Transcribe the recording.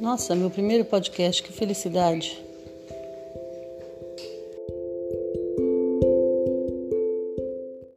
Nossa, meu primeiro podcast, que felicidade!